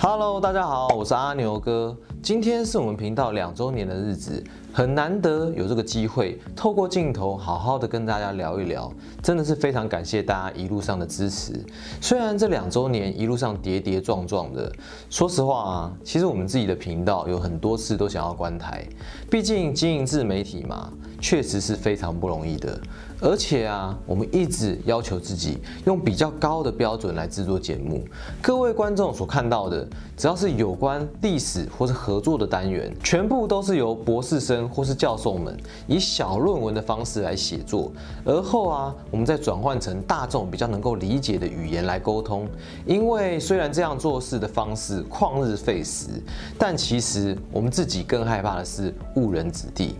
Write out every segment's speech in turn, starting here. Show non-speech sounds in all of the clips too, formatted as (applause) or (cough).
Hello，大家好，我是阿牛哥。今天是我们频道两周年的日子，很难得有这个机会，透过镜头好好的跟大家聊一聊，真的是非常感谢大家一路上的支持。虽然这两周年一路上跌跌撞撞的，说实话啊，其实我们自己的频道有很多次都想要关台，毕竟经营自媒体嘛，确实是非常不容易的。而且啊，我们一直要求自己用比较高的标准来制作节目。各位观众所看到的，只要是有关历史或是合作的单元，全部都是由博士生或是教授们以小论文的方式来写作，而后啊，我们再转换成大众比较能够理解的语言来沟通。因为虽然这样做事的方式旷日费时，但其实我们自己更害怕的是误人子弟。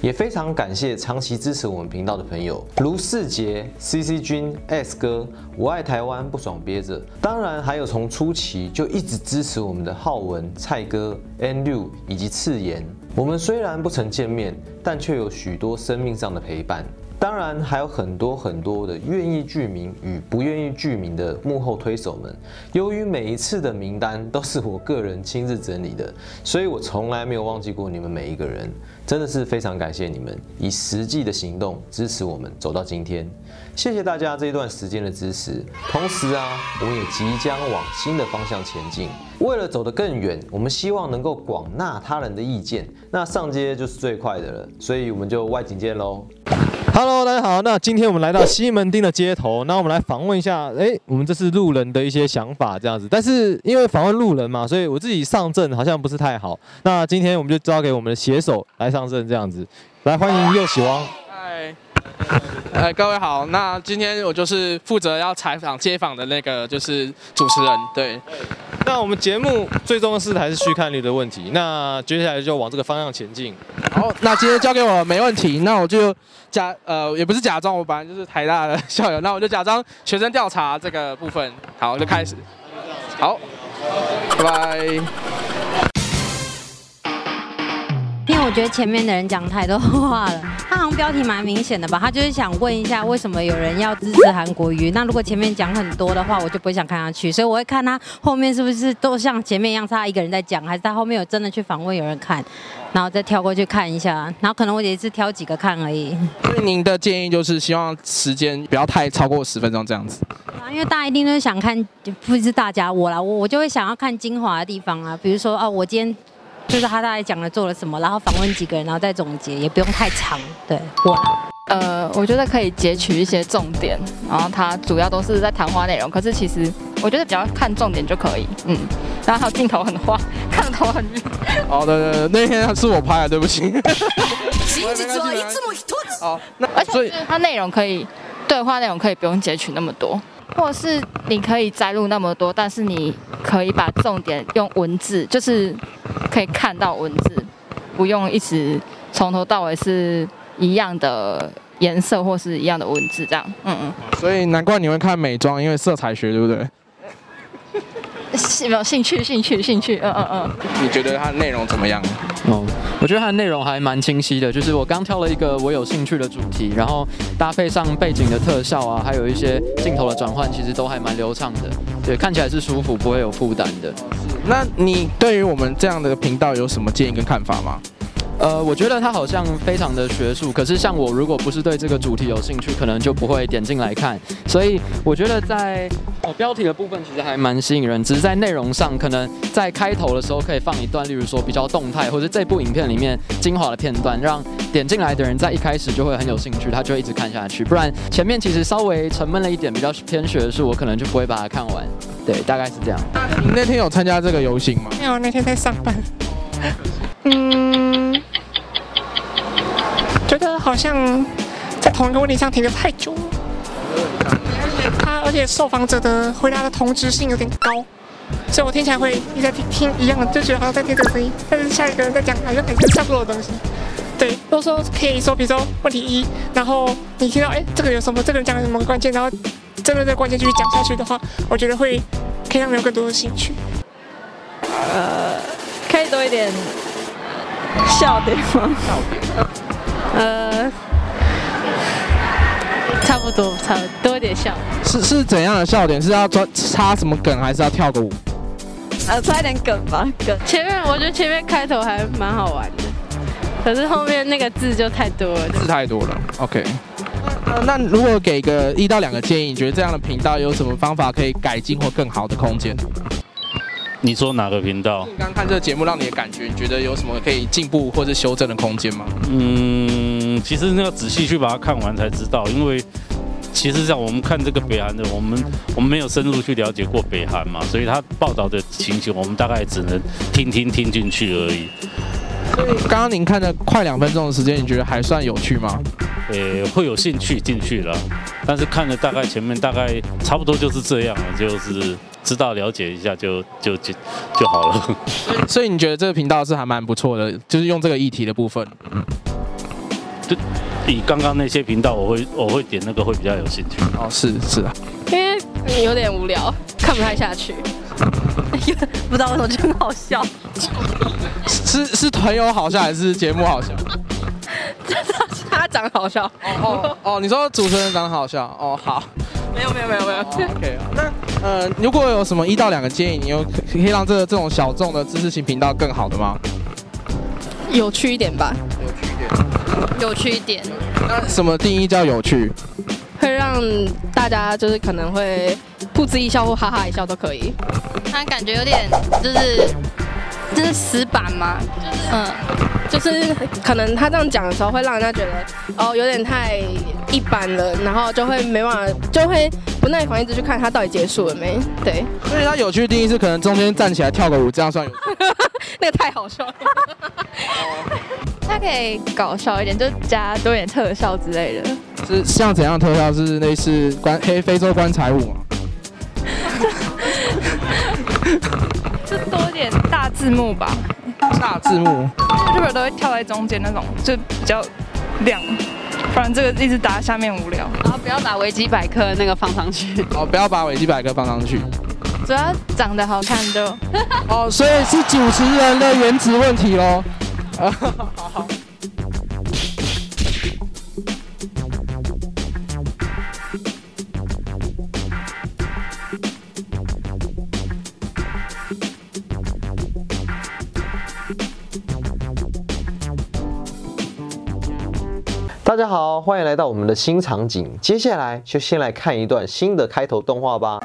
也非常感谢长期支持我们频道的朋友，卢世杰、CC 君、S 哥，我爱台湾不爽憋着。当然还有从初期就一直支持我们的浩文、蔡哥、N 六以及次言。我们虽然不曾见面，但却有许多生命上的陪伴。当然还有很多很多的愿意具名与不愿意具名的幕后推手们。由于每一次的名单都是我个人亲自整理的，所以我从来没有忘记过你们每一个人。真的是非常感谢你们以实际的行动支持我们走到今天。谢谢大家这一段时间的支持。同时啊，我们也即将往新的方向前进。为了走得更远，我们希望能够广纳他人的意见。那上街就是最快的了，所以我们就外景见喽。Hello，大家好。那今天我们来到西门町的街头，那我们来访问一下，哎，我们这是路人的一些想法这样子。但是因为访问路人嘛，所以我自己上阵好像不是太好。那今天我们就交给我们的写手来上阵这样子。来，欢迎右喜王。嗨，(laughs) 哎，各位好。那今天我就是负责要采访街访的那个，就是主持人。对。那我们节目最重要是还是续看率的问题。那接下来就往这个方向前进。好，那今天交给我没问题。那我就假呃，也不是假装，我本来就是台大的 (laughs) 校友。那我就假装学生调查这个部分。好，就开始。好，拜拜。觉得前面的人讲太多话了，他好像标题蛮明显的吧？他就是想问一下，为什么有人要支持韩国瑜？那如果前面讲很多的话，我就不会想看下去，所以我会看他后面是不是都像前面一样，他一个人在讲，还是他后面有真的去访问有人看，然后再跳过去看一下，然后可能我也是挑几个看而已。所以您的建议就是希望时间不要太超过十分钟这样子。啊，因为大家一定都是想看，不是大家我啦，我我就会想要看精华的地方啊，比如说啊，我今天。就是他大概讲了做了什么，然后访问几个人，然后再总结，也不用太长。对，我，呃，我觉得可以截取一些重点，然后他主要都是在谈话内容。可是其实我觉得比较看重点就可以，嗯。然后还有镜头很花，(laughs) 看头很晕。哦，对对对，那天是我拍的，对不起。哦，那而且他内容可以，对话内容可以不用截取那么多。或是你可以摘录那么多，但是你可以把重点用文字，就是可以看到文字，不用一直从头到尾是一样的颜色或是一样的文字这样。嗯嗯。所以难怪你会看美妆，因为色彩学，对不对？有 (laughs) 没有兴趣？兴趣？兴趣？嗯嗯嗯。你觉得它内容怎么样？哦，我觉得它的内容还蛮清晰的，就是我刚挑了一个我有兴趣的主题，然后搭配上背景的特效啊，还有一些镜头的转换，其实都还蛮流畅的。对，看起来是舒服，不会有负担的。那你对于我们这样的频道有什么建议跟看法吗？呃，我觉得它好像非常的学术，可是像我如果不是对这个主题有兴趣，可能就不会点进来看。所以我觉得在哦标题的部分其实还蛮吸引人，只是在内容上，可能在开头的时候可以放一段，例如说比较动态，或者这部影片里面精华的片段，让点进来的人在一开始就会很有兴趣，他就会一直看下去。不然前面其实稍微沉闷了一点，比较偏学术，我可能就不会把它看完。对，大概是这样。你那天有参加这个游行吗？没有，那天在上班。嗯，觉得好像在同一个问题上停留太久了，他而且受访者的回答的同质性有点高，所以我听起来会一直在听听一样的，就觉得好像在听这个声音，但是下一个人在讲好像很差不多的东西。对，如果说可以说，比如说问题一，然后你听到哎这个有什么，这个人讲了什么关键，然后针对这个关键继续讲下去的话，我觉得会可以让人有更多的兴趣。呃，可以多一点。笑点吗？笑点。呃，差不多，差多一点笑。是是怎样的笑点？是要抓插什么梗，还是要跳个舞？呃，插一点梗吧，梗。前面我觉得前面开头还蛮好玩的，可是后面那个字就太多了。字太多了。OK。呃，那如果给个一到两个建议，你觉得这样的频道有什么方法可以改进或更好的空间？你说哪个频道？你刚看这个节目，让你的感觉，你觉得有什么可以进步或者修正的空间吗？嗯，其实那要仔细去把它看完才知道，因为其实像我们看这个北韩的，我们我们没有深入去了解过北韩嘛，所以他报道的情形，我们大概只能听听听进去而已。刚刚您看的快两分钟的时间，你觉得还算有趣吗？呃，会有兴趣进去了，但是看了大概前面大概差不多就是这样了，就是知道了解一下就就就就好了。(laughs) 所以你觉得这个频道是还蛮不错的，就是用这个议题的部分。就比刚刚那些频道，我会我会点那个会比较有兴趣。哦，是是啊，因为有点无聊，看不太下去。(laughs) 不知道为什么就很好笑。是是团友好笑还是节目好笑？他长得好笑。哦哦，你说主持人长得好笑？哦，好。没有没有没有没有。OK，那呃，如果有什么一到两个建议，你有可以让这个这种小众的知识型频道更好的吗？有趣一点吧。有趣一点。有趣一点。那什么定义叫有趣？会让大家就是可能会噗嗤一笑或哈哈一笑都可以。他感觉有点就是就是死板嘛，就是嗯，就是可能他这样讲的时候会让人家觉得哦有点太一般了，然后就会没办法，就会不耐烦一直去看他到底结束了没。对，所以他有趣的定义是可能中间站起来跳个舞，这样算有趣。(laughs) 那个太好笑了。(laughs) (laughs) 它可以搞笑一点，就加多一点特效之类的。是像怎样特效？是类似观黑非洲棺材舞吗？就多一点大字幕吧。大字幕。日本都会跳在中间那种，就比较亮，不然这个一直打下面无聊。然后不要把维基百科那个放上去。哦，不要把维基百科放上去。主要长得好看就。哦，所以是主持人的颜值问题喽。啊，哈哈。大家好，欢迎来到我们的新场景。接下来就先来看一段新的开头动画吧。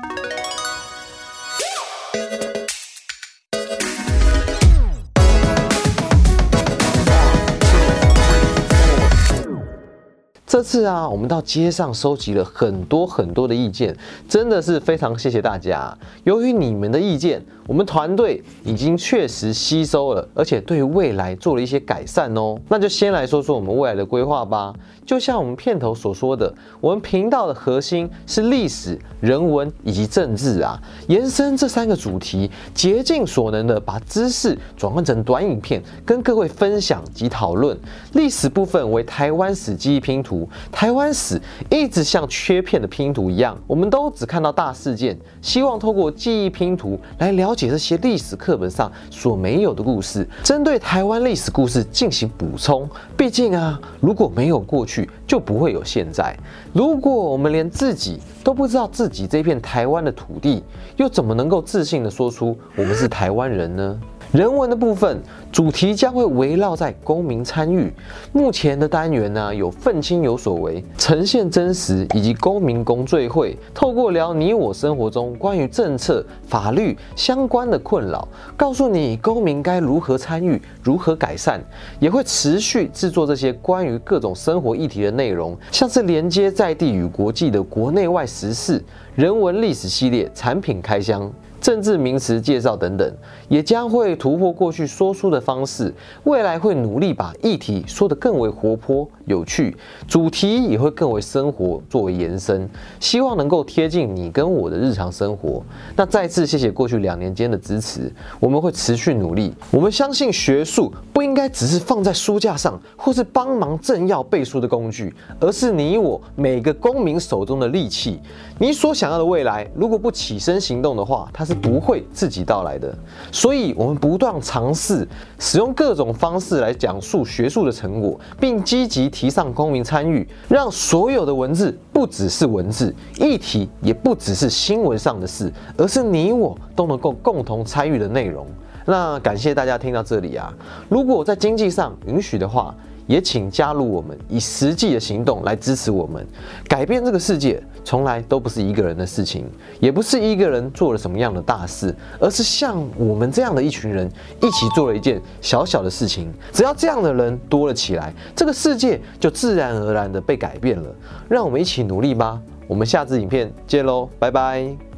这次啊，我们到街上收集了很多很多的意见，真的是非常谢谢大家。由于你们的意见，我们团队已经确实吸收了，而且对未来做了一些改善哦。那就先来说说我们未来的规划吧。就像我们片头所说的，我们频道的核心是历史、人文以及政治啊，延伸这三个主题，竭尽所能的把知识转换成短影片，跟各位分享及讨论。历史部分为台湾史记忆拼图，台湾史一直像缺片的拼图一样，我们都只看到大事件，希望透过记忆拼图来了解这些历史课本上所没有的故事，针对台湾历史故事进行补充。毕竟啊，如果没有过去，就不会有现在。如果我们连自己都不知道自己这片台湾的土地，又怎么能够自信的说出我们是台湾人呢？人文的部分主题将会围绕在公民参与。目前的单元呢，有愤青有所为、呈现真实以及公民公罪会，透过聊你我生活中关于政策、法律相关的困扰，告诉你公民该如何参与、如何改善，也会持续制作这些关于各种生活议题的内容，像是连接在地与国际的国内外时事、人文历史系列、产品开箱。政治名词介绍等等，也将会突破过去说书的方式，未来会努力把议题说得更为活泼有趣，主题也会更为生活作为延伸，希望能够贴近你跟我的日常生活。那再次谢谢过去两年间的支持，我们会持续努力。我们相信学术不应该只是放在书架上，或是帮忙政要背书的工具，而是你我每个公民手中的利器。你所想要的未来，如果不起身行动的话，它是。不会自己到来的。所以，我们不断尝试使用各种方式来讲述学术的成果，并积极提倡公民参与，让所有的文字不只是文字，议题也不只是新闻上的事，而是你我都能够共同参与的内容。那感谢大家听到这里啊！如果在经济上允许的话，也请加入我们，以实际的行动来支持我们。改变这个世界从来都不是一个人的事情，也不是一个人做了什么样的大事，而是像我们这样的一群人一起做了一件小小的事情。只要这样的人多了起来，这个世界就自然而然的被改变了。让我们一起努力吧！我们下次影片见喽，拜拜。